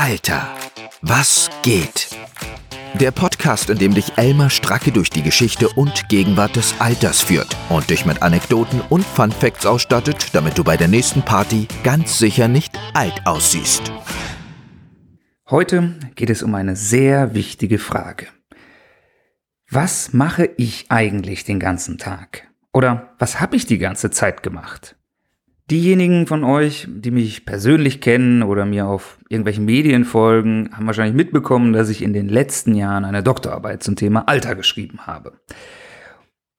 Alter, was geht? Der Podcast, in dem dich Elmar Stracke durch die Geschichte und Gegenwart des Alters führt und dich mit Anekdoten und Fun Facts ausstattet, damit du bei der nächsten Party ganz sicher nicht alt aussiehst. Heute geht es um eine sehr wichtige Frage. Was mache ich eigentlich den ganzen Tag? Oder was habe ich die ganze Zeit gemacht? Diejenigen von euch, die mich persönlich kennen oder mir auf irgendwelchen Medien folgen, haben wahrscheinlich mitbekommen, dass ich in den letzten Jahren eine Doktorarbeit zum Thema Alter geschrieben habe.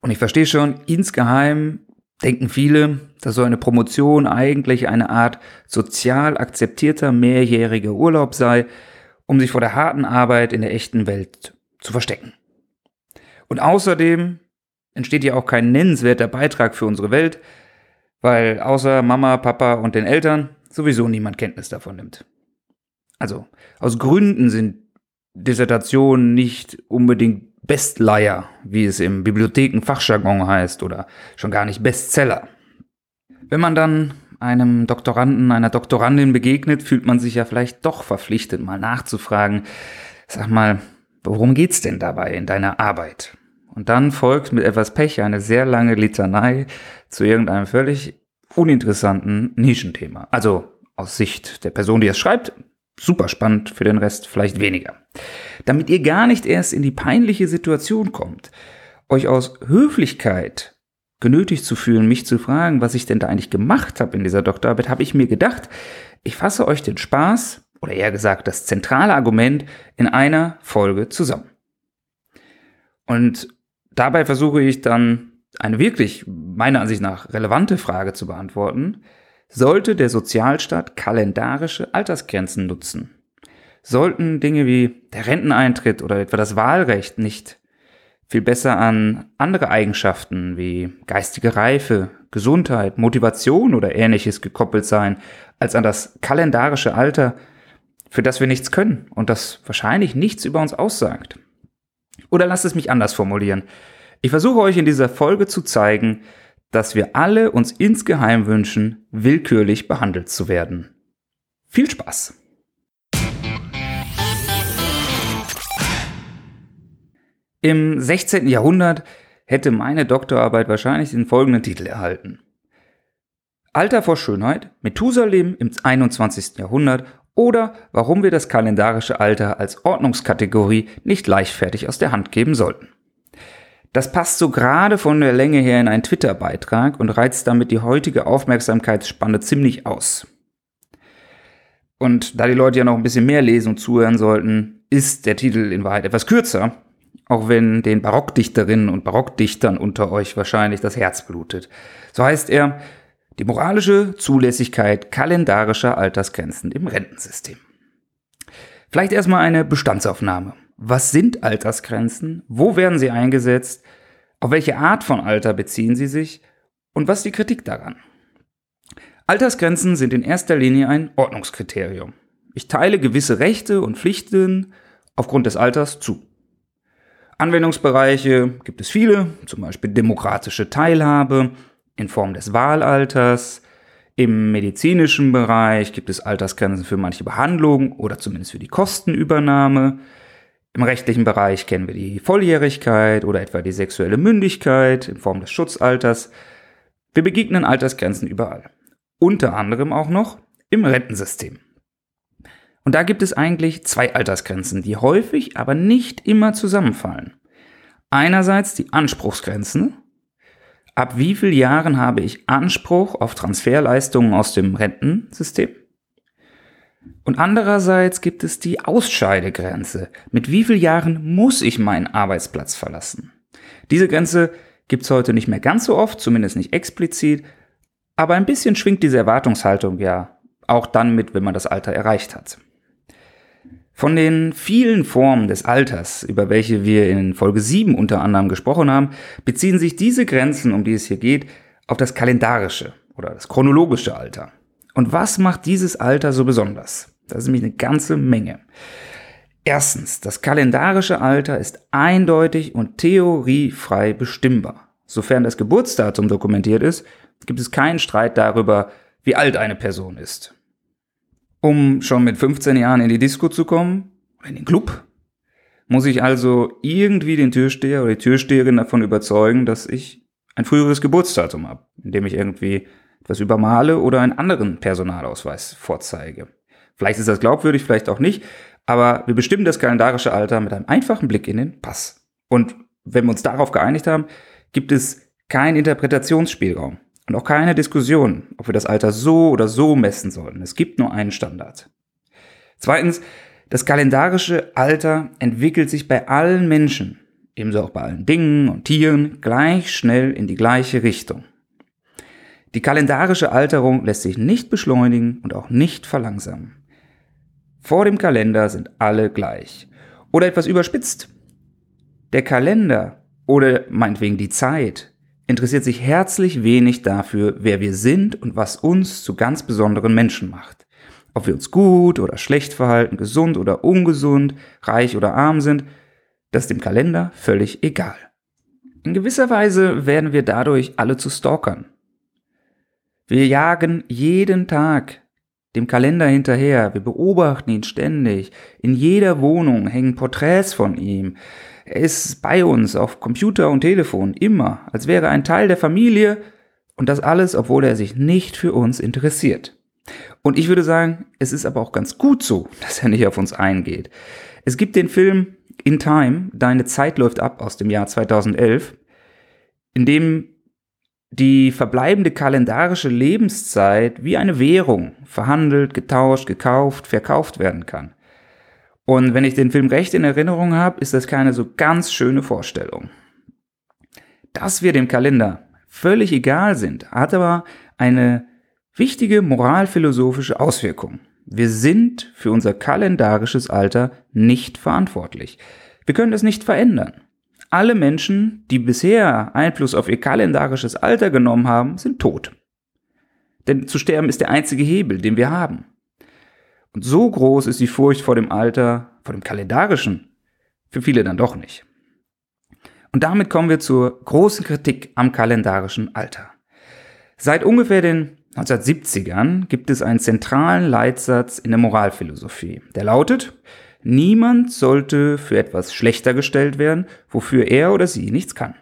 Und ich verstehe schon, insgeheim denken viele, dass so eine Promotion eigentlich eine Art sozial akzeptierter mehrjähriger Urlaub sei, um sich vor der harten Arbeit in der echten Welt zu verstecken. Und außerdem entsteht ja auch kein nennenswerter Beitrag für unsere Welt, weil außer Mama, Papa und den Eltern sowieso niemand Kenntnis davon nimmt. Also aus Gründen sind Dissertationen nicht unbedingt Bestleier, wie es im Bibliothekenfachjargon heißt, oder schon gar nicht Bestseller. Wenn man dann einem Doktoranden, einer Doktorandin begegnet, fühlt man sich ja vielleicht doch verpflichtet, mal nachzufragen, sag mal, worum geht's denn dabei in deiner Arbeit? Und dann folgt mit etwas Pech eine sehr lange Litanei zu irgendeinem völlig uninteressanten Nischenthema. Also aus Sicht der Person, die es schreibt, super spannend, für den Rest vielleicht weniger. Damit ihr gar nicht erst in die peinliche Situation kommt, euch aus Höflichkeit genötigt zu fühlen, mich zu fragen, was ich denn da eigentlich gemacht habe in dieser Doktorarbeit, habe ich mir gedacht, ich fasse euch den Spaß oder eher gesagt das zentrale Argument in einer Folge zusammen. Und dabei versuche ich dann eine wirklich, meiner Ansicht nach, relevante Frage zu beantworten, sollte der Sozialstaat kalendarische Altersgrenzen nutzen? Sollten Dinge wie der Renteneintritt oder etwa das Wahlrecht nicht viel besser an andere Eigenschaften wie geistige Reife, Gesundheit, Motivation oder ähnliches gekoppelt sein, als an das kalendarische Alter, für das wir nichts können und das wahrscheinlich nichts über uns aussagt? Oder lasst es mich anders formulieren. Ich versuche euch in dieser Folge zu zeigen, dass wir alle uns insgeheim wünschen, willkürlich behandelt zu werden. Viel Spaß! Im 16. Jahrhundert hätte meine Doktorarbeit wahrscheinlich den folgenden Titel erhalten. Alter vor Schönheit, Methusalem im 21. Jahrhundert oder warum wir das kalendarische Alter als Ordnungskategorie nicht leichtfertig aus der Hand geben sollten. Das passt so gerade von der Länge her in einen Twitter-Beitrag und reizt damit die heutige Aufmerksamkeitsspanne ziemlich aus. Und da die Leute ja noch ein bisschen mehr lesen und zuhören sollten, ist der Titel in Wahrheit etwas kürzer, auch wenn den Barockdichterinnen und Barockdichtern unter euch wahrscheinlich das Herz blutet. So heißt er die moralische Zulässigkeit kalendarischer Altersgrenzen im Rentensystem. Vielleicht erstmal eine Bestandsaufnahme. Was sind Altersgrenzen? Wo werden sie eingesetzt? Auf welche Art von Alter beziehen sie sich? Und was ist die Kritik daran? Altersgrenzen sind in erster Linie ein Ordnungskriterium. Ich teile gewisse Rechte und Pflichten aufgrund des Alters zu. Anwendungsbereiche gibt es viele, zum Beispiel demokratische Teilhabe in Form des Wahlalters. Im medizinischen Bereich gibt es Altersgrenzen für manche Behandlungen oder zumindest für die Kostenübernahme. Im rechtlichen Bereich kennen wir die Volljährigkeit oder etwa die sexuelle Mündigkeit in Form des Schutzalters. Wir begegnen Altersgrenzen überall. Unter anderem auch noch im Rentensystem. Und da gibt es eigentlich zwei Altersgrenzen, die häufig, aber nicht immer zusammenfallen. Einerseits die Anspruchsgrenzen. Ab wie vielen Jahren habe ich Anspruch auf Transferleistungen aus dem Rentensystem? Und andererseits gibt es die Ausscheidegrenze. Mit wie vielen Jahren muss ich meinen Arbeitsplatz verlassen? Diese Grenze gibt es heute nicht mehr ganz so oft, zumindest nicht explizit, aber ein bisschen schwingt diese Erwartungshaltung ja auch dann mit, wenn man das Alter erreicht hat. Von den vielen Formen des Alters, über welche wir in Folge 7 unter anderem gesprochen haben, beziehen sich diese Grenzen, um die es hier geht, auf das kalendarische oder das chronologische Alter. Und was macht dieses Alter so besonders? Das ist nämlich eine ganze Menge. Erstens, das kalendarische Alter ist eindeutig und theoriefrei bestimmbar. Sofern das Geburtsdatum dokumentiert ist, gibt es keinen Streit darüber, wie alt eine Person ist. Um schon mit 15 Jahren in die Disco zu kommen, in den Club, muss ich also irgendwie den Türsteher oder die Türsteherin davon überzeugen, dass ich ein früheres Geburtsdatum habe, indem ich irgendwie etwas übermale oder einen anderen Personalausweis vorzeige. Vielleicht ist das glaubwürdig, vielleicht auch nicht, aber wir bestimmen das kalendarische Alter mit einem einfachen Blick in den Pass. Und wenn wir uns darauf geeinigt haben, gibt es keinen Interpretationsspielraum und auch keine Diskussion, ob wir das Alter so oder so messen sollten. Es gibt nur einen Standard. Zweitens, das kalendarische Alter entwickelt sich bei allen Menschen, ebenso auch bei allen Dingen und Tieren, gleich schnell in die gleiche Richtung. Die kalendarische Alterung lässt sich nicht beschleunigen und auch nicht verlangsamen. Vor dem Kalender sind alle gleich. Oder etwas überspitzt. Der Kalender oder meinetwegen die Zeit interessiert sich herzlich wenig dafür, wer wir sind und was uns zu ganz besonderen Menschen macht. Ob wir uns gut oder schlecht verhalten, gesund oder ungesund, reich oder arm sind, das ist dem Kalender völlig egal. In gewisser Weise werden wir dadurch alle zu Stalkern. Wir jagen jeden Tag dem Kalender hinterher, wir beobachten ihn ständig. In jeder Wohnung hängen Porträts von ihm. Er ist bei uns auf Computer und Telefon immer, als wäre er ein Teil der Familie und das alles, obwohl er sich nicht für uns interessiert. Und ich würde sagen, es ist aber auch ganz gut so, dass er nicht auf uns eingeht. Es gibt den Film In Time, Deine Zeit läuft ab aus dem Jahr 2011, in dem die verbleibende kalendarische Lebenszeit wie eine Währung verhandelt, getauscht, gekauft, verkauft werden kann. Und wenn ich den Film recht in Erinnerung habe, ist das keine so ganz schöne Vorstellung. Dass wir dem Kalender völlig egal sind, hat aber eine wichtige moralphilosophische Auswirkung. Wir sind für unser kalendarisches Alter nicht verantwortlich. Wir können es nicht verändern. Alle Menschen, die bisher Einfluss auf ihr kalendarisches Alter genommen haben, sind tot. Denn zu sterben ist der einzige Hebel, den wir haben. Und so groß ist die Furcht vor dem Alter, vor dem kalendarischen, für viele dann doch nicht. Und damit kommen wir zur großen Kritik am kalendarischen Alter. Seit ungefähr den 1970ern gibt es einen zentralen Leitsatz in der Moralphilosophie, der lautet, Niemand sollte für etwas schlechter gestellt werden, wofür er oder sie nichts kann.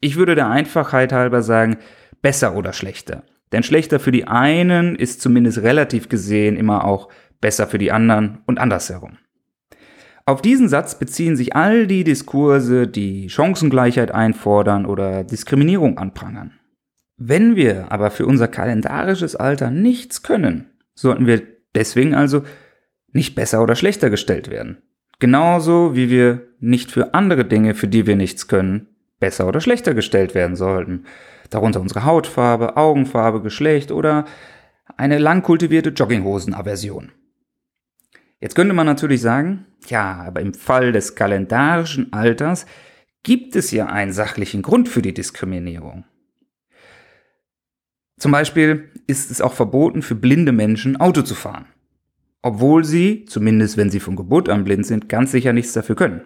Ich würde der Einfachheit halber sagen, besser oder schlechter. Denn schlechter für die einen ist zumindest relativ gesehen immer auch besser für die anderen und andersherum. Auf diesen Satz beziehen sich all die Diskurse, die Chancengleichheit einfordern oder Diskriminierung anprangern. Wenn wir aber für unser kalendarisches Alter nichts können, sollten wir deswegen also nicht besser oder schlechter gestellt werden. Genauso wie wir nicht für andere Dinge, für die wir nichts können, besser oder schlechter gestellt werden sollten. Darunter unsere Hautfarbe, Augenfarbe, Geschlecht oder eine lang kultivierte Jogginghosenaversion. Jetzt könnte man natürlich sagen, ja, aber im Fall des kalendarischen Alters gibt es ja einen sachlichen Grund für die Diskriminierung. Zum Beispiel ist es auch verboten für blinde Menschen Auto zu fahren obwohl sie, zumindest wenn sie von Geburt an blind sind, ganz sicher nichts dafür können.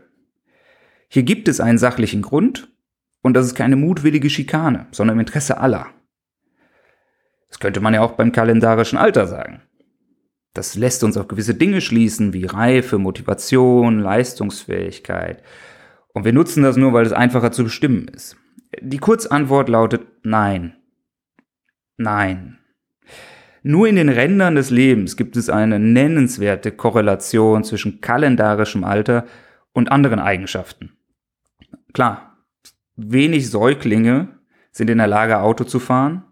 Hier gibt es einen sachlichen Grund und das ist keine mutwillige Schikane, sondern im Interesse aller. Das könnte man ja auch beim kalendarischen Alter sagen. Das lässt uns auf gewisse Dinge schließen, wie Reife, Motivation, Leistungsfähigkeit. Und wir nutzen das nur, weil es einfacher zu bestimmen ist. Die Kurzantwort lautet Nein. Nein. Nur in den Rändern des Lebens gibt es eine nennenswerte Korrelation zwischen kalendarischem Alter und anderen Eigenschaften. Klar, wenig Säuglinge sind in der Lage, Auto zu fahren,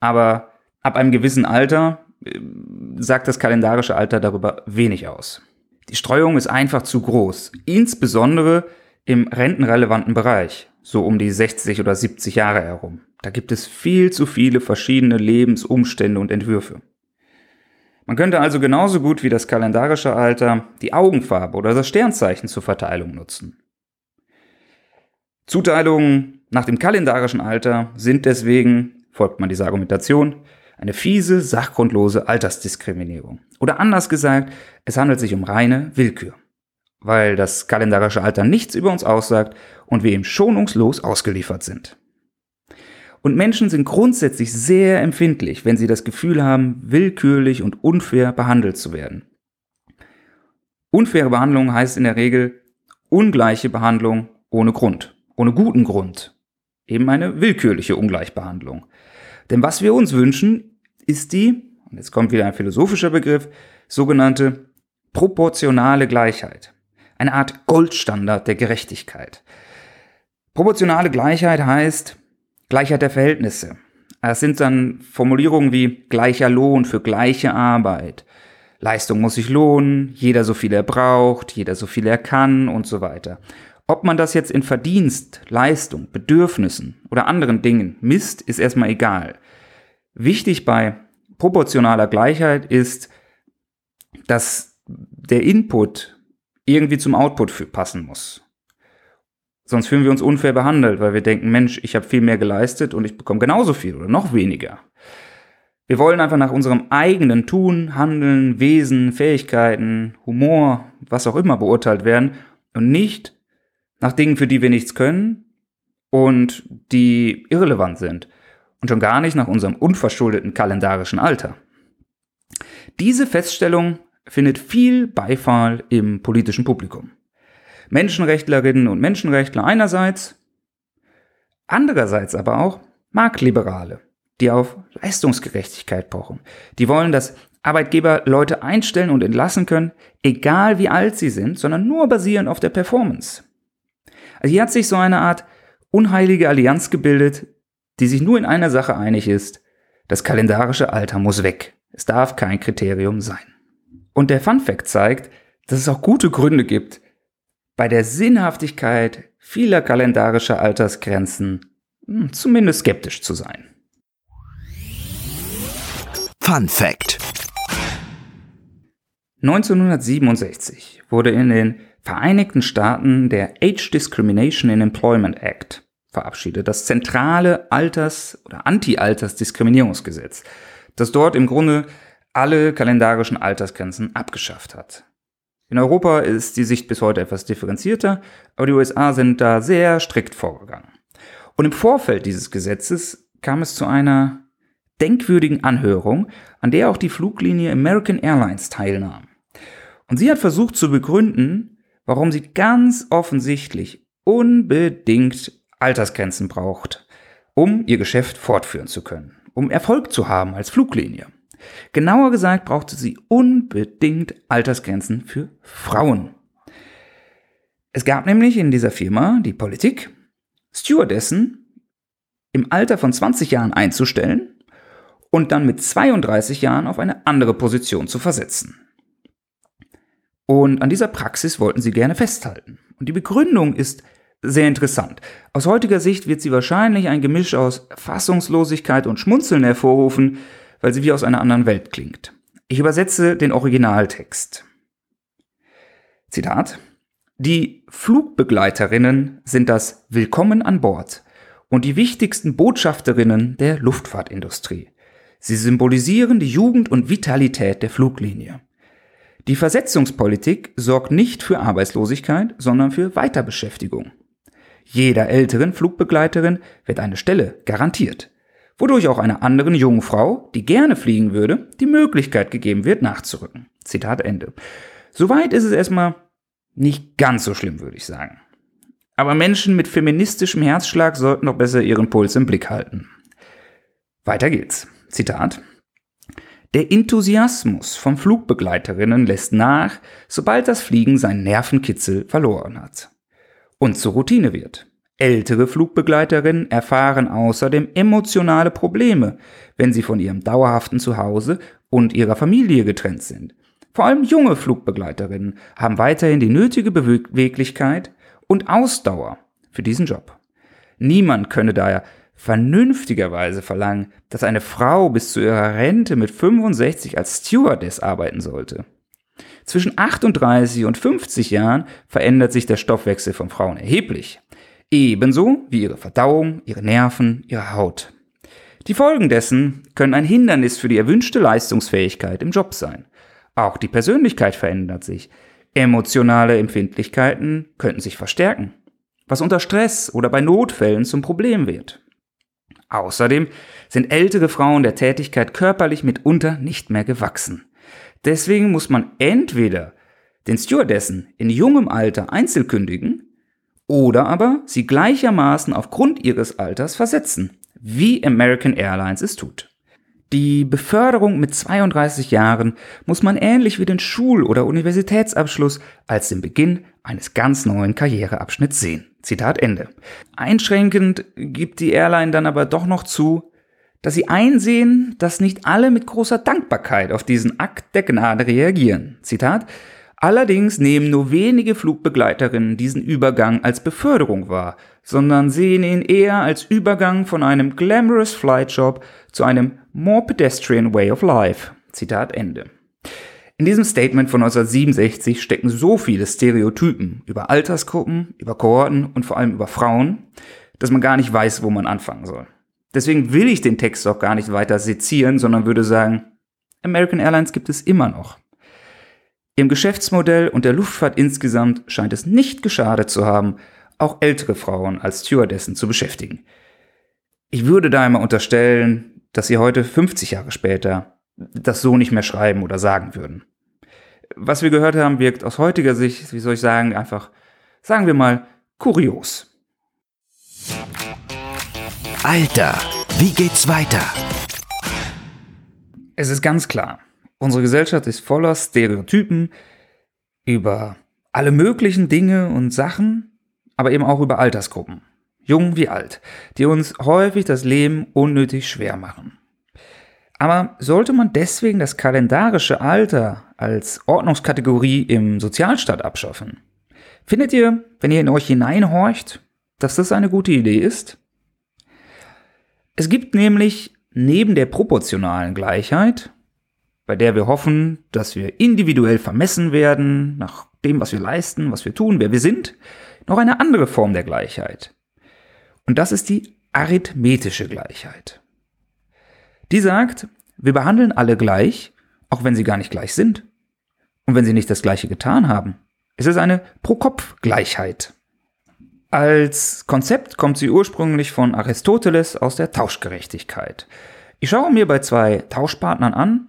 aber ab einem gewissen Alter äh, sagt das kalendarische Alter darüber wenig aus. Die Streuung ist einfach zu groß, insbesondere im rentenrelevanten Bereich, so um die 60 oder 70 Jahre herum. Da gibt es viel zu viele verschiedene Lebensumstände und Entwürfe. Man könnte also genauso gut wie das kalendarische Alter die Augenfarbe oder das Sternzeichen zur Verteilung nutzen. Zuteilungen nach dem kalendarischen Alter sind deswegen, folgt man dieser Argumentation, eine fiese, sachgrundlose Altersdiskriminierung. Oder anders gesagt, es handelt sich um reine Willkür, weil das kalendarische Alter nichts über uns aussagt und wir ihm schonungslos ausgeliefert sind. Und Menschen sind grundsätzlich sehr empfindlich, wenn sie das Gefühl haben, willkürlich und unfair behandelt zu werden. Unfaire Behandlung heißt in der Regel ungleiche Behandlung ohne Grund, ohne guten Grund. Eben eine willkürliche Ungleichbehandlung. Denn was wir uns wünschen, ist die, und jetzt kommt wieder ein philosophischer Begriff, sogenannte proportionale Gleichheit. Eine Art Goldstandard der Gerechtigkeit. Proportionale Gleichheit heißt Gleichheit der Verhältnisse. Es sind dann Formulierungen wie gleicher Lohn für gleiche Arbeit. Leistung muss sich lohnen, jeder so viel er braucht, jeder so viel er kann und so weiter. Ob man das jetzt in Verdienst, Leistung, Bedürfnissen oder anderen Dingen misst, ist erstmal egal. Wichtig bei proportionaler Gleichheit ist, dass der Input irgendwie zum Output passen muss. Sonst fühlen wir uns unfair behandelt, weil wir denken, Mensch, ich habe viel mehr geleistet und ich bekomme genauso viel oder noch weniger. Wir wollen einfach nach unserem eigenen Tun, Handeln, Wesen, Fähigkeiten, Humor, was auch immer beurteilt werden und nicht nach Dingen, für die wir nichts können und die irrelevant sind und schon gar nicht nach unserem unverschuldeten kalendarischen Alter. Diese Feststellung findet viel Beifall im politischen Publikum. Menschenrechtlerinnen und Menschenrechtler einerseits, andererseits aber auch Marktliberale, die auf Leistungsgerechtigkeit pochen. Die wollen, dass Arbeitgeber Leute einstellen und entlassen können, egal wie alt sie sind, sondern nur basierend auf der Performance. Also hier hat sich so eine Art unheilige Allianz gebildet, die sich nur in einer Sache einig ist, das kalendarische Alter muss weg. Es darf kein Kriterium sein. Und der Fun Fact zeigt, dass es auch gute Gründe gibt, bei der Sinnhaftigkeit vieler kalendarischer Altersgrenzen hm, zumindest skeptisch zu sein. Fun Fact 1967 wurde in den Vereinigten Staaten der Age Discrimination in Employment Act verabschiedet, das zentrale Alters- oder Anti-Alters-Diskriminierungsgesetz, das dort im Grunde alle kalendarischen Altersgrenzen abgeschafft hat. In Europa ist die Sicht bis heute etwas differenzierter, aber die USA sind da sehr strikt vorgegangen. Und im Vorfeld dieses Gesetzes kam es zu einer denkwürdigen Anhörung, an der auch die Fluglinie American Airlines teilnahm. Und sie hat versucht zu begründen, warum sie ganz offensichtlich unbedingt Altersgrenzen braucht, um ihr Geschäft fortführen zu können, um Erfolg zu haben als Fluglinie. Genauer gesagt brauchte sie unbedingt Altersgrenzen für Frauen. Es gab nämlich in dieser Firma die Politik, Stewardessen im Alter von 20 Jahren einzustellen und dann mit 32 Jahren auf eine andere Position zu versetzen. Und an dieser Praxis wollten sie gerne festhalten. Und die Begründung ist sehr interessant. Aus heutiger Sicht wird sie wahrscheinlich ein Gemisch aus Fassungslosigkeit und Schmunzeln hervorrufen, weil sie wie aus einer anderen Welt klingt. Ich übersetze den Originaltext. Zitat. Die Flugbegleiterinnen sind das Willkommen an Bord und die wichtigsten Botschafterinnen der Luftfahrtindustrie. Sie symbolisieren die Jugend und Vitalität der Fluglinie. Die Versetzungspolitik sorgt nicht für Arbeitslosigkeit, sondern für Weiterbeschäftigung. Jeder älteren Flugbegleiterin wird eine Stelle garantiert wodurch auch einer anderen jungen Frau, die gerne fliegen würde, die Möglichkeit gegeben wird, nachzurücken. Zitat Ende. Soweit ist es erstmal nicht ganz so schlimm, würde ich sagen. Aber Menschen mit feministischem Herzschlag sollten doch besser ihren Puls im Blick halten. Weiter geht's. Zitat. Der Enthusiasmus von Flugbegleiterinnen lässt nach, sobald das Fliegen seinen Nervenkitzel verloren hat und zur Routine wird. Ältere Flugbegleiterinnen erfahren außerdem emotionale Probleme, wenn sie von ihrem dauerhaften Zuhause und ihrer Familie getrennt sind. Vor allem junge Flugbegleiterinnen haben weiterhin die nötige Beweglichkeit und Ausdauer für diesen Job. Niemand könne daher vernünftigerweise verlangen, dass eine Frau bis zu ihrer Rente mit 65 als Stewardess arbeiten sollte. Zwischen 38 und 50 Jahren verändert sich der Stoffwechsel von Frauen erheblich. Ebenso wie ihre Verdauung, ihre Nerven, ihre Haut. Die Folgen dessen können ein Hindernis für die erwünschte Leistungsfähigkeit im Job sein. Auch die Persönlichkeit verändert sich. Emotionale Empfindlichkeiten könnten sich verstärken, was unter Stress oder bei Notfällen zum Problem wird. Außerdem sind ältere Frauen der Tätigkeit körperlich mitunter nicht mehr gewachsen. Deswegen muss man entweder den Stewardessen in jungem Alter einzelkündigen oder aber sie gleichermaßen aufgrund ihres Alters versetzen, wie American Airlines es tut. Die Beförderung mit 32 Jahren muss man ähnlich wie den Schul- oder Universitätsabschluss als den Beginn eines ganz neuen Karriereabschnitts sehen. Zitat Ende. Einschränkend gibt die Airline dann aber doch noch zu, dass sie einsehen, dass nicht alle mit großer Dankbarkeit auf diesen Akt der Gnade reagieren. Zitat Allerdings nehmen nur wenige Flugbegleiterinnen diesen Übergang als Beförderung wahr, sondern sehen ihn eher als Übergang von einem glamorous Flight Job zu einem more pedestrian way of life. Zitat Ende. In diesem Statement von 1967 stecken so viele Stereotypen über Altersgruppen, über Kohorten und vor allem über Frauen, dass man gar nicht weiß, wo man anfangen soll. Deswegen will ich den Text auch gar nicht weiter sezieren, sondern würde sagen, American Airlines gibt es immer noch. Im Geschäftsmodell und der Luftfahrt insgesamt scheint es nicht geschadet zu haben, auch ältere Frauen als Stewardessen zu beschäftigen. Ich würde da einmal unterstellen, dass sie heute 50 Jahre später das so nicht mehr schreiben oder sagen würden. Was wir gehört haben, wirkt aus heutiger Sicht, wie soll ich sagen, einfach, sagen wir mal, kurios. Alter, wie geht's weiter? Es ist ganz klar, Unsere Gesellschaft ist voller Stereotypen über alle möglichen Dinge und Sachen, aber eben auch über Altersgruppen, jung wie alt, die uns häufig das Leben unnötig schwer machen. Aber sollte man deswegen das kalendarische Alter als Ordnungskategorie im Sozialstaat abschaffen? Findet ihr, wenn ihr in euch hineinhorcht, dass das eine gute Idee ist? Es gibt nämlich neben der proportionalen Gleichheit bei der wir hoffen, dass wir individuell vermessen werden nach dem, was wir leisten, was wir tun, wer wir sind, noch eine andere Form der Gleichheit. Und das ist die arithmetische Gleichheit. Die sagt, wir behandeln alle gleich, auch wenn sie gar nicht gleich sind. Und wenn sie nicht das gleiche getan haben. Es ist eine Pro-Kopf-Gleichheit. Als Konzept kommt sie ursprünglich von Aristoteles aus der Tauschgerechtigkeit. Ich schaue mir bei zwei Tauschpartnern an,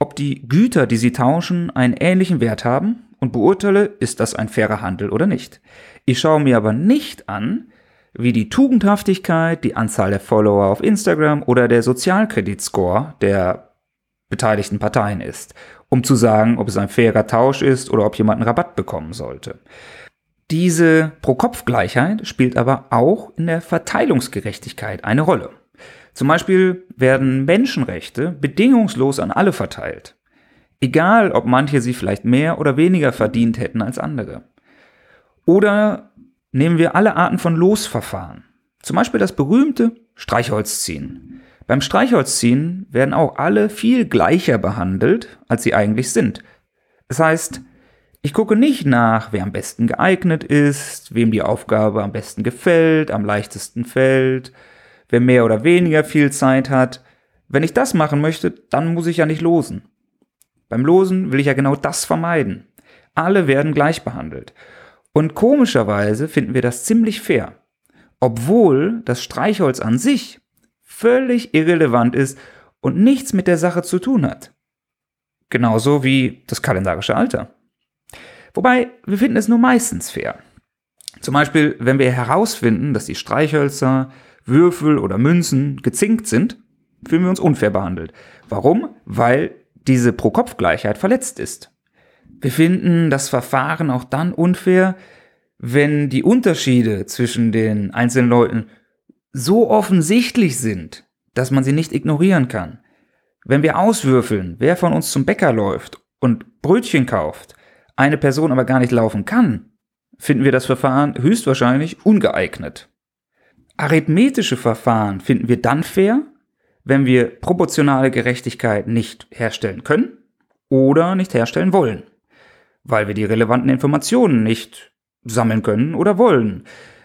ob die Güter, die sie tauschen, einen ähnlichen Wert haben und beurteile, ist das ein fairer Handel oder nicht. Ich schaue mir aber nicht an, wie die Tugendhaftigkeit, die Anzahl der Follower auf Instagram oder der Sozialkreditscore der beteiligten Parteien ist, um zu sagen, ob es ein fairer Tausch ist oder ob jemand einen Rabatt bekommen sollte. Diese Pro-Kopf-Gleichheit spielt aber auch in der Verteilungsgerechtigkeit eine Rolle. Zum Beispiel werden Menschenrechte bedingungslos an alle verteilt. Egal, ob manche sie vielleicht mehr oder weniger verdient hätten als andere. Oder nehmen wir alle Arten von Losverfahren. Zum Beispiel das berühmte Streichholzziehen. Beim Streichholzziehen werden auch alle viel gleicher behandelt, als sie eigentlich sind. Das heißt, ich gucke nicht nach, wer am besten geeignet ist, wem die Aufgabe am besten gefällt, am leichtesten fällt, wer mehr oder weniger viel Zeit hat. Wenn ich das machen möchte, dann muss ich ja nicht losen. Beim Losen will ich ja genau das vermeiden. Alle werden gleich behandelt. Und komischerweise finden wir das ziemlich fair. Obwohl das Streichholz an sich völlig irrelevant ist und nichts mit der Sache zu tun hat. Genauso wie das kalendarische Alter. Wobei, wir finden es nur meistens fair. Zum Beispiel, wenn wir herausfinden, dass die Streichhölzer Würfel oder Münzen gezinkt sind, fühlen wir uns unfair behandelt. Warum? Weil diese Pro-Kopf-Gleichheit verletzt ist. Wir finden das Verfahren auch dann unfair, wenn die Unterschiede zwischen den einzelnen Leuten so offensichtlich sind, dass man sie nicht ignorieren kann. Wenn wir auswürfeln, wer von uns zum Bäcker läuft und Brötchen kauft, eine Person aber gar nicht laufen kann, finden wir das Verfahren höchstwahrscheinlich ungeeignet. Arithmetische Verfahren finden wir dann fair, wenn wir proportionale Gerechtigkeit nicht herstellen können oder nicht herstellen wollen, weil wir die relevanten Informationen nicht sammeln können oder wollen.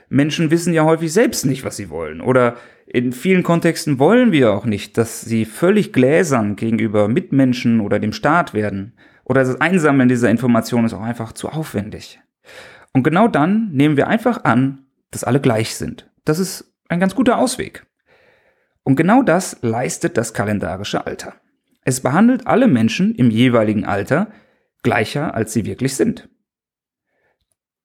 Menschen wissen ja häufig selbst nicht, was sie wollen. Oder in vielen Kontexten wollen wir auch nicht, dass sie völlig gläsern gegenüber Mitmenschen oder dem Staat werden. Oder das Einsammeln dieser Informationen ist auch einfach zu aufwendig. Und genau dann nehmen wir einfach an, dass alle gleich sind. Das ist ein ganz guter Ausweg. Und genau das leistet das kalendarische Alter. Es behandelt alle Menschen im jeweiligen Alter gleicher, als sie wirklich sind.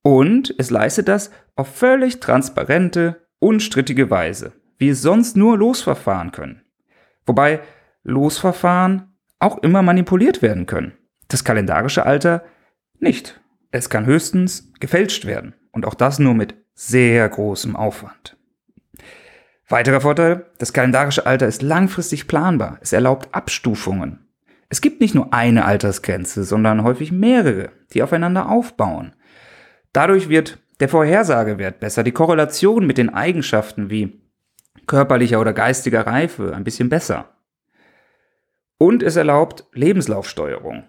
Und es leistet das auf völlig transparente, unstrittige Weise, wie es sonst nur Losverfahren können. Wobei Losverfahren auch immer manipuliert werden können. Das kalendarische Alter nicht. Es kann höchstens gefälscht werden. Und auch das nur mit sehr großem Aufwand. Weiterer Vorteil, das kalendarische Alter ist langfristig planbar. Es erlaubt Abstufungen. Es gibt nicht nur eine Altersgrenze, sondern häufig mehrere, die aufeinander aufbauen. Dadurch wird der Vorhersagewert besser, die Korrelation mit den Eigenschaften wie körperlicher oder geistiger Reife ein bisschen besser. Und es erlaubt Lebenslaufsteuerung.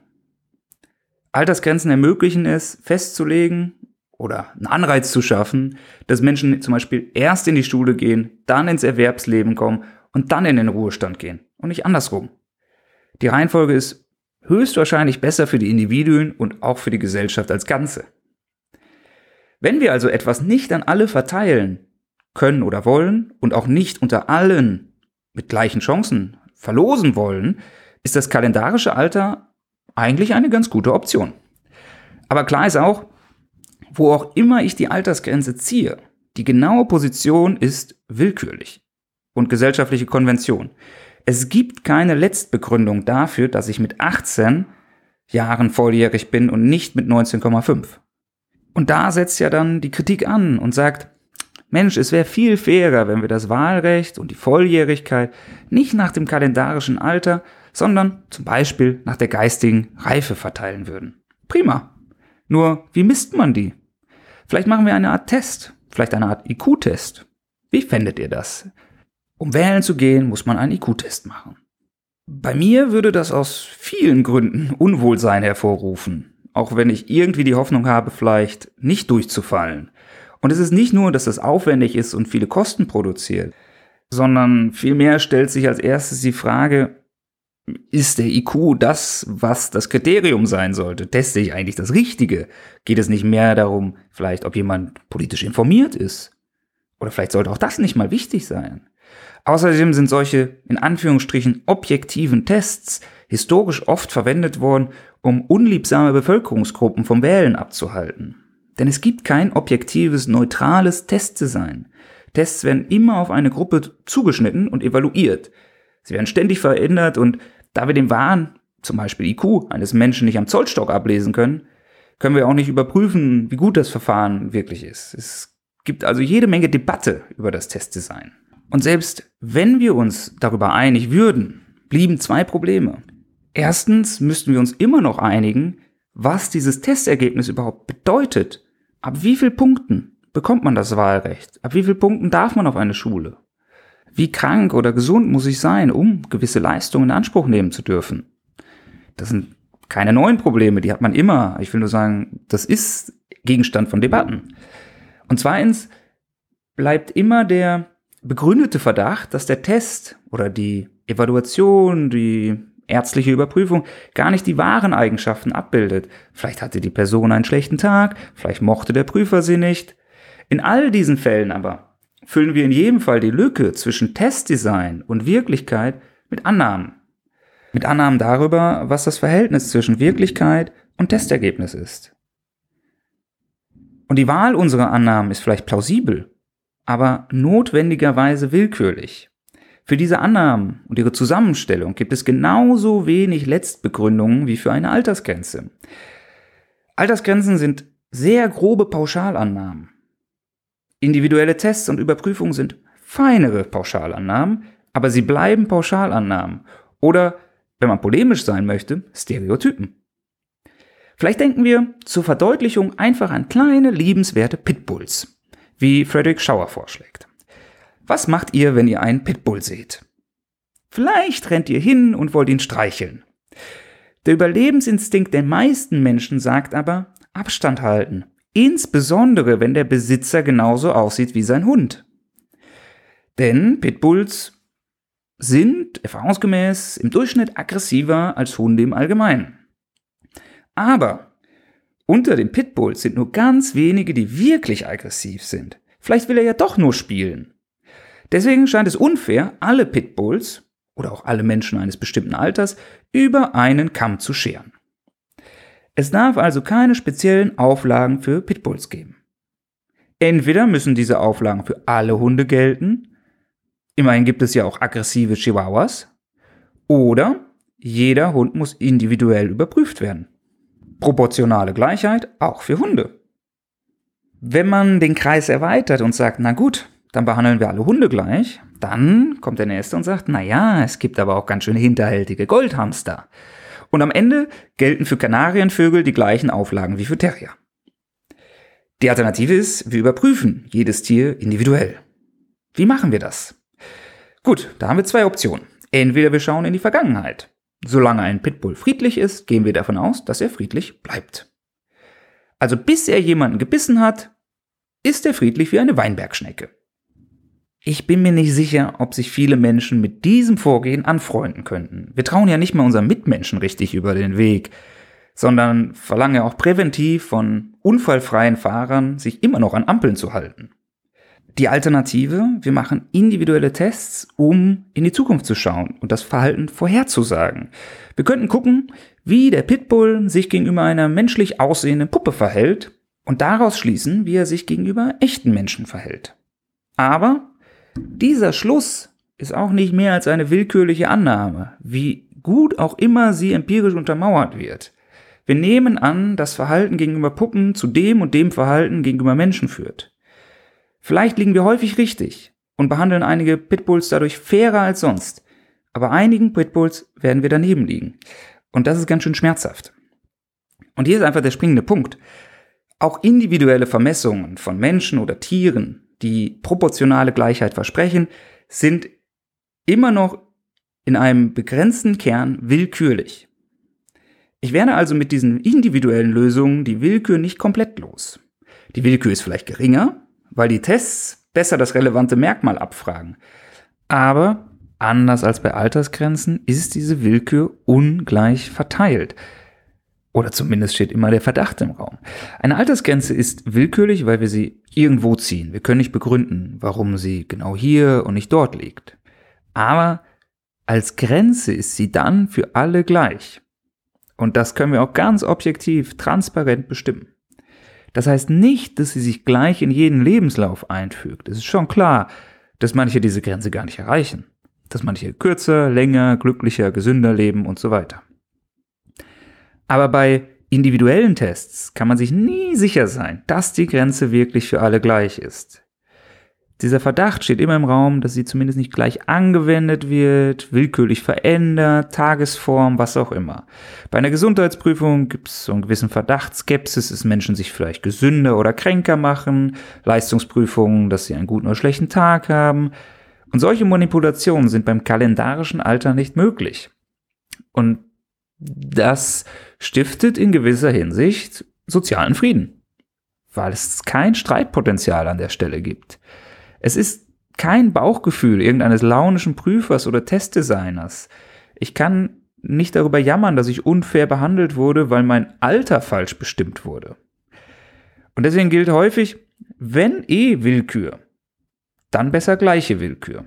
Altersgrenzen ermöglichen es, festzulegen oder einen Anreiz zu schaffen, dass Menschen zum Beispiel erst in die Schule gehen, dann ins Erwerbsleben kommen und dann in den Ruhestand gehen und nicht andersrum. Die Reihenfolge ist höchstwahrscheinlich besser für die Individuen und auch für die Gesellschaft als Ganze. Wenn wir also etwas nicht an alle verteilen können oder wollen und auch nicht unter allen mit gleichen Chancen verlosen wollen, ist das kalendarische Alter eigentlich eine ganz gute Option. Aber klar ist auch, wo auch immer ich die Altersgrenze ziehe, die genaue Position ist willkürlich und gesellschaftliche Konvention. Es gibt keine Letztbegründung dafür, dass ich mit 18 Jahren volljährig bin und nicht mit 19,5. Und da setzt ja dann die Kritik an und sagt, Mensch, es wäre viel fairer, wenn wir das Wahlrecht und die Volljährigkeit nicht nach dem kalendarischen Alter, sondern zum Beispiel nach der geistigen Reife verteilen würden. Prima. Nur, wie misst man die? Vielleicht machen wir eine Art Test, vielleicht eine Art IQ-Test. Wie fändet ihr das? Um wählen zu gehen, muss man einen IQ-Test machen. Bei mir würde das aus vielen Gründen Unwohlsein hervorrufen, auch wenn ich irgendwie die Hoffnung habe, vielleicht nicht durchzufallen. Und es ist nicht nur, dass das aufwendig ist und viele Kosten produziert, sondern vielmehr stellt sich als erstes die Frage, ist der IQ das, was das Kriterium sein sollte? Teste ich eigentlich das Richtige? Geht es nicht mehr darum, vielleicht, ob jemand politisch informiert ist? Oder vielleicht sollte auch das nicht mal wichtig sein? Außerdem sind solche, in Anführungsstrichen, objektiven Tests historisch oft verwendet worden, um unliebsame Bevölkerungsgruppen vom Wählen abzuhalten. Denn es gibt kein objektives, neutrales Testdesign. Tests werden immer auf eine Gruppe zugeschnitten und evaluiert. Sie werden ständig verändert und da wir den wahren, zum Beispiel IQ, eines Menschen nicht am Zollstock ablesen können, können wir auch nicht überprüfen, wie gut das Verfahren wirklich ist. Es gibt also jede Menge Debatte über das Testdesign. Und selbst wenn wir uns darüber einig würden, blieben zwei Probleme. Erstens müssten wir uns immer noch einigen, was dieses Testergebnis überhaupt bedeutet. Ab wie viel Punkten bekommt man das Wahlrecht? Ab wie viel Punkten darf man auf eine Schule? Wie krank oder gesund muss ich sein, um gewisse Leistungen in Anspruch nehmen zu dürfen? Das sind keine neuen Probleme, die hat man immer. Ich will nur sagen, das ist Gegenstand von Debatten. Und zweitens bleibt immer der begründete Verdacht, dass der Test oder die Evaluation, die ärztliche Überprüfung gar nicht die wahren Eigenschaften abbildet. Vielleicht hatte die Person einen schlechten Tag, vielleicht mochte der Prüfer sie nicht. In all diesen Fällen aber füllen wir in jedem Fall die Lücke zwischen Testdesign und Wirklichkeit mit Annahmen. Mit Annahmen darüber, was das Verhältnis zwischen Wirklichkeit und Testergebnis ist. Und die Wahl unserer Annahmen ist vielleicht plausibel, aber notwendigerweise willkürlich. Für diese Annahmen und ihre Zusammenstellung gibt es genauso wenig Letztbegründungen wie für eine Altersgrenze. Altersgrenzen sind sehr grobe Pauschalannahmen. Individuelle Tests und Überprüfungen sind feinere Pauschalannahmen, aber sie bleiben Pauschalannahmen oder, wenn man polemisch sein möchte, Stereotypen. Vielleicht denken wir zur Verdeutlichung einfach an kleine, liebenswerte Pitbulls, wie Frederick Schauer vorschlägt. Was macht ihr, wenn ihr einen Pitbull seht? Vielleicht rennt ihr hin und wollt ihn streicheln. Der Überlebensinstinkt der meisten Menschen sagt aber Abstand halten, Insbesondere, wenn der Besitzer genauso aussieht wie sein Hund. Denn Pitbulls sind erfahrungsgemäß im Durchschnitt aggressiver als Hunde im Allgemeinen. Aber unter den Pitbulls sind nur ganz wenige, die wirklich aggressiv sind. Vielleicht will er ja doch nur spielen. Deswegen scheint es unfair, alle Pitbulls oder auch alle Menschen eines bestimmten Alters über einen Kamm zu scheren. Es darf also keine speziellen Auflagen für Pitbulls geben. Entweder müssen diese Auflagen für alle Hunde gelten, immerhin gibt es ja auch aggressive Chihuahuas, oder jeder Hund muss individuell überprüft werden. Proportionale Gleichheit auch für Hunde. Wenn man den Kreis erweitert und sagt, na gut, dann behandeln wir alle Hunde gleich, dann kommt der Nächste und sagt, na ja, es gibt aber auch ganz schön hinterhältige Goldhamster. Und am Ende gelten für Kanarienvögel die gleichen Auflagen wie für Terrier. Die Alternative ist, wir überprüfen jedes Tier individuell. Wie machen wir das? Gut, da haben wir zwei Optionen. Entweder wir schauen in die Vergangenheit. Solange ein Pitbull friedlich ist, gehen wir davon aus, dass er friedlich bleibt. Also bis er jemanden gebissen hat, ist er friedlich wie eine Weinbergschnecke. Ich bin mir nicht sicher, ob sich viele Menschen mit diesem Vorgehen anfreunden könnten. Wir trauen ja nicht mal unseren Mitmenschen richtig über den Weg, sondern verlangen auch präventiv von unfallfreien Fahrern, sich immer noch an Ampeln zu halten. Die Alternative, wir machen individuelle Tests, um in die Zukunft zu schauen und das Verhalten vorherzusagen. Wir könnten gucken, wie der Pitbull sich gegenüber einer menschlich aussehenden Puppe verhält und daraus schließen, wie er sich gegenüber echten Menschen verhält. Aber dieser Schluss ist auch nicht mehr als eine willkürliche Annahme, wie gut auch immer sie empirisch untermauert wird. Wir nehmen an, dass Verhalten gegenüber Puppen zu dem und dem Verhalten gegenüber Menschen führt. Vielleicht liegen wir häufig richtig und behandeln einige Pitbulls dadurch fairer als sonst, aber einigen Pitbulls werden wir daneben liegen. Und das ist ganz schön schmerzhaft. Und hier ist einfach der springende Punkt. Auch individuelle Vermessungen von Menschen oder Tieren die proportionale Gleichheit versprechen, sind immer noch in einem begrenzten Kern willkürlich. Ich werde also mit diesen individuellen Lösungen die Willkür nicht komplett los. Die Willkür ist vielleicht geringer, weil die Tests besser das relevante Merkmal abfragen. Aber anders als bei Altersgrenzen ist diese Willkür ungleich verteilt. Oder zumindest steht immer der Verdacht im Raum. Eine Altersgrenze ist willkürlich, weil wir sie irgendwo ziehen. Wir können nicht begründen, warum sie genau hier und nicht dort liegt. Aber als Grenze ist sie dann für alle gleich. Und das können wir auch ganz objektiv, transparent bestimmen. Das heißt nicht, dass sie sich gleich in jeden Lebenslauf einfügt. Es ist schon klar, dass manche diese Grenze gar nicht erreichen. Dass manche kürzer, länger, glücklicher, gesünder leben und so weiter. Aber bei individuellen Tests kann man sich nie sicher sein, dass die Grenze wirklich für alle gleich ist. Dieser Verdacht steht immer im Raum, dass sie zumindest nicht gleich angewendet wird, willkürlich verändert, Tagesform, was auch immer. Bei einer Gesundheitsprüfung gibt es so einen gewissen Verdacht, Skepsis, dass Menschen sich vielleicht gesünder oder kränker machen, Leistungsprüfungen, dass sie einen guten oder schlechten Tag haben. Und solche Manipulationen sind beim kalendarischen Alter nicht möglich. Und das stiftet in gewisser Hinsicht sozialen Frieden, weil es kein Streitpotenzial an der Stelle gibt. Es ist kein Bauchgefühl irgendeines launischen Prüfers oder Testdesigners. Ich kann nicht darüber jammern, dass ich unfair behandelt wurde, weil mein Alter falsch bestimmt wurde. Und deswegen gilt häufig, wenn eh Willkür, dann besser gleiche Willkür.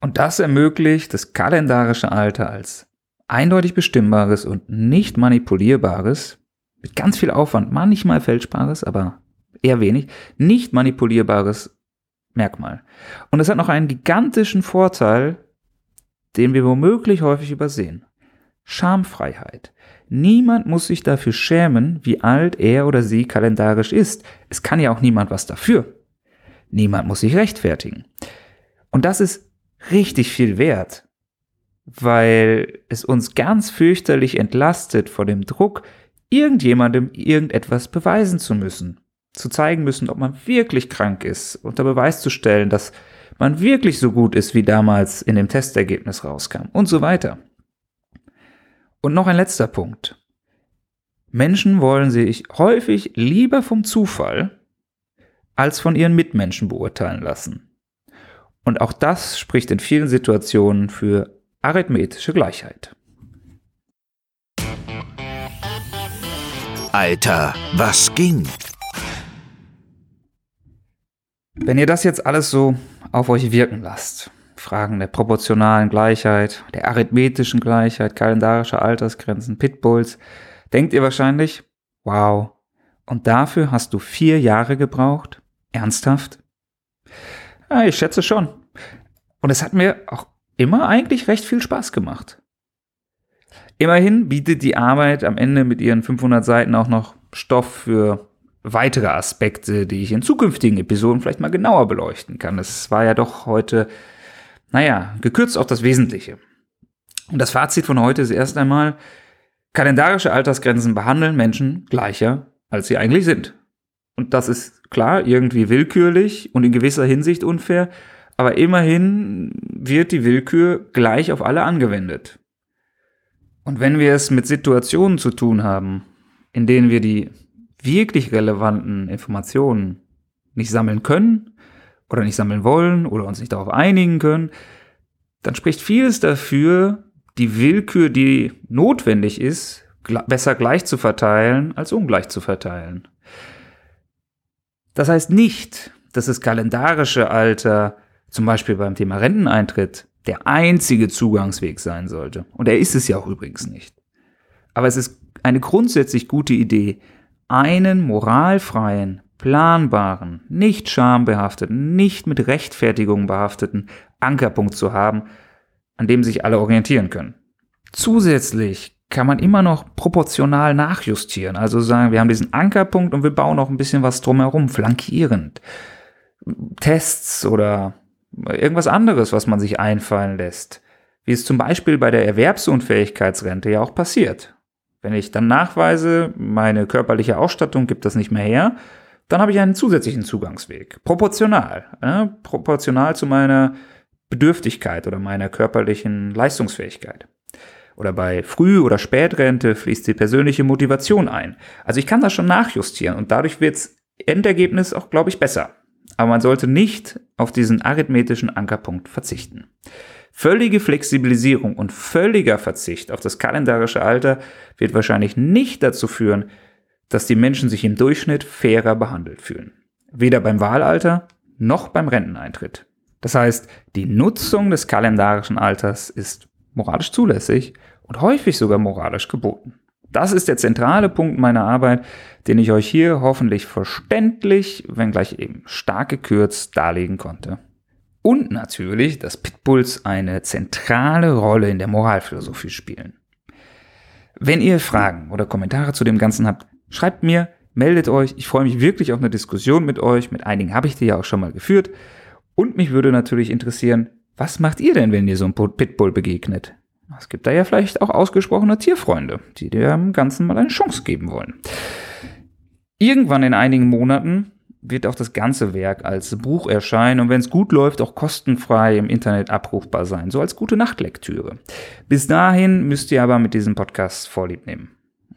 Und das ermöglicht das kalendarische Alter als eindeutig bestimmbares und nicht manipulierbares, mit ganz viel Aufwand, manchmal fälschbares, aber eher wenig, nicht manipulierbares Merkmal. Und es hat noch einen gigantischen Vorteil, den wir womöglich häufig übersehen. Schamfreiheit. Niemand muss sich dafür schämen, wie alt er oder sie kalendarisch ist. Es kann ja auch niemand was dafür. Niemand muss sich rechtfertigen. Und das ist richtig viel wert weil es uns ganz fürchterlich entlastet vor dem Druck, irgendjemandem irgendetwas beweisen zu müssen, zu zeigen müssen, ob man wirklich krank ist, unter Beweis zu stellen, dass man wirklich so gut ist, wie damals in dem Testergebnis rauskam und so weiter. Und noch ein letzter Punkt. Menschen wollen sich häufig lieber vom Zufall als von ihren Mitmenschen beurteilen lassen. Und auch das spricht in vielen Situationen für arithmetische Gleichheit. Alter, was ging? Wenn ihr das jetzt alles so auf euch wirken lasst. Fragen der proportionalen Gleichheit, der arithmetischen Gleichheit, kalendarischer Altersgrenzen, Pitbulls, denkt ihr wahrscheinlich, wow, und dafür hast du vier Jahre gebraucht? Ernsthaft? Ja, ich schätze schon. Und es hat mir auch immer eigentlich recht viel Spaß gemacht. Immerhin bietet die Arbeit am Ende mit ihren 500 Seiten auch noch Stoff für weitere Aspekte, die ich in zukünftigen Episoden vielleicht mal genauer beleuchten kann. Es war ja doch heute, naja, gekürzt auf das Wesentliche. Und das Fazit von heute ist erst einmal, kalendarische Altersgrenzen behandeln Menschen gleicher, als sie eigentlich sind. Und das ist klar, irgendwie willkürlich und in gewisser Hinsicht unfair, aber immerhin wird die Willkür gleich auf alle angewendet. Und wenn wir es mit Situationen zu tun haben, in denen wir die wirklich relevanten Informationen nicht sammeln können oder nicht sammeln wollen oder uns nicht darauf einigen können, dann spricht vieles dafür, die Willkür, die notwendig ist, besser gleich zu verteilen als ungleich zu verteilen. Das heißt nicht, dass das kalendarische Alter, zum Beispiel beim Thema Renteneintritt, der einzige Zugangsweg sein sollte. Und er ist es ja auch übrigens nicht. Aber es ist eine grundsätzlich gute Idee, einen moralfreien, planbaren, nicht schambehafteten, nicht mit Rechtfertigung behafteten Ankerpunkt zu haben, an dem sich alle orientieren können. Zusätzlich kann man immer noch proportional nachjustieren, also sagen, wir haben diesen Ankerpunkt und wir bauen noch ein bisschen was drumherum, flankierend. Tests oder irgendwas anderes, was man sich einfallen lässt. Wie es zum Beispiel bei der Erwerbsunfähigkeitsrente ja auch passiert. Wenn ich dann nachweise, meine körperliche Ausstattung gibt das nicht mehr her, dann habe ich einen zusätzlichen Zugangsweg. Proportional. Äh, proportional zu meiner Bedürftigkeit oder meiner körperlichen Leistungsfähigkeit. Oder bei Früh- oder Spätrente fließt die persönliche Motivation ein. Also ich kann das schon nachjustieren und dadurch wirds Endergebnis auch, glaube ich, besser aber man sollte nicht auf diesen arithmetischen Ankerpunkt verzichten. Völlige Flexibilisierung und völliger Verzicht auf das kalendarische Alter wird wahrscheinlich nicht dazu führen, dass die Menschen sich im Durchschnitt fairer behandelt fühlen. Weder beim Wahlalter noch beim Renteneintritt. Das heißt, die Nutzung des kalendarischen Alters ist moralisch zulässig und häufig sogar moralisch geboten. Das ist der zentrale Punkt meiner Arbeit, den ich euch hier hoffentlich verständlich, wenngleich eben stark gekürzt darlegen konnte. Und natürlich, dass Pitbulls eine zentrale Rolle in der Moralphilosophie spielen. Wenn ihr Fragen oder Kommentare zu dem Ganzen habt, schreibt mir, meldet euch. Ich freue mich wirklich auf eine Diskussion mit euch. Mit einigen habe ich die ja auch schon mal geführt. Und mich würde natürlich interessieren, was macht ihr denn, wenn ihr so einem Pitbull begegnet? Es gibt da ja vielleicht auch ausgesprochene Tierfreunde, die dem Ganzen mal eine Chance geben wollen. Irgendwann in einigen Monaten wird auch das ganze Werk als Buch erscheinen und wenn es gut läuft, auch kostenfrei im Internet abrufbar sein, so als gute Nachtlektüre. Bis dahin müsst ihr aber mit diesem Podcast Vorlieb nehmen.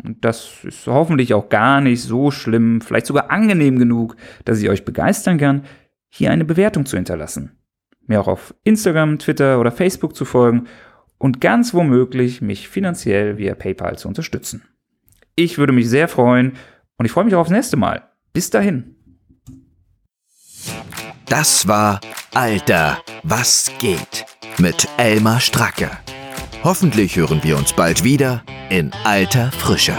Und das ist hoffentlich auch gar nicht so schlimm, vielleicht sogar angenehm genug, dass ich euch begeistern kann, hier eine Bewertung zu hinterlassen. Mir auch auf Instagram, Twitter oder Facebook zu folgen und ganz womöglich mich finanziell via PayPal zu unterstützen. Ich würde mich sehr freuen und ich freue mich auch aufs nächste Mal. Bis dahin. Das war Alter, was geht mit Elmar Stracke. Hoffentlich hören wir uns bald wieder in alter Frische.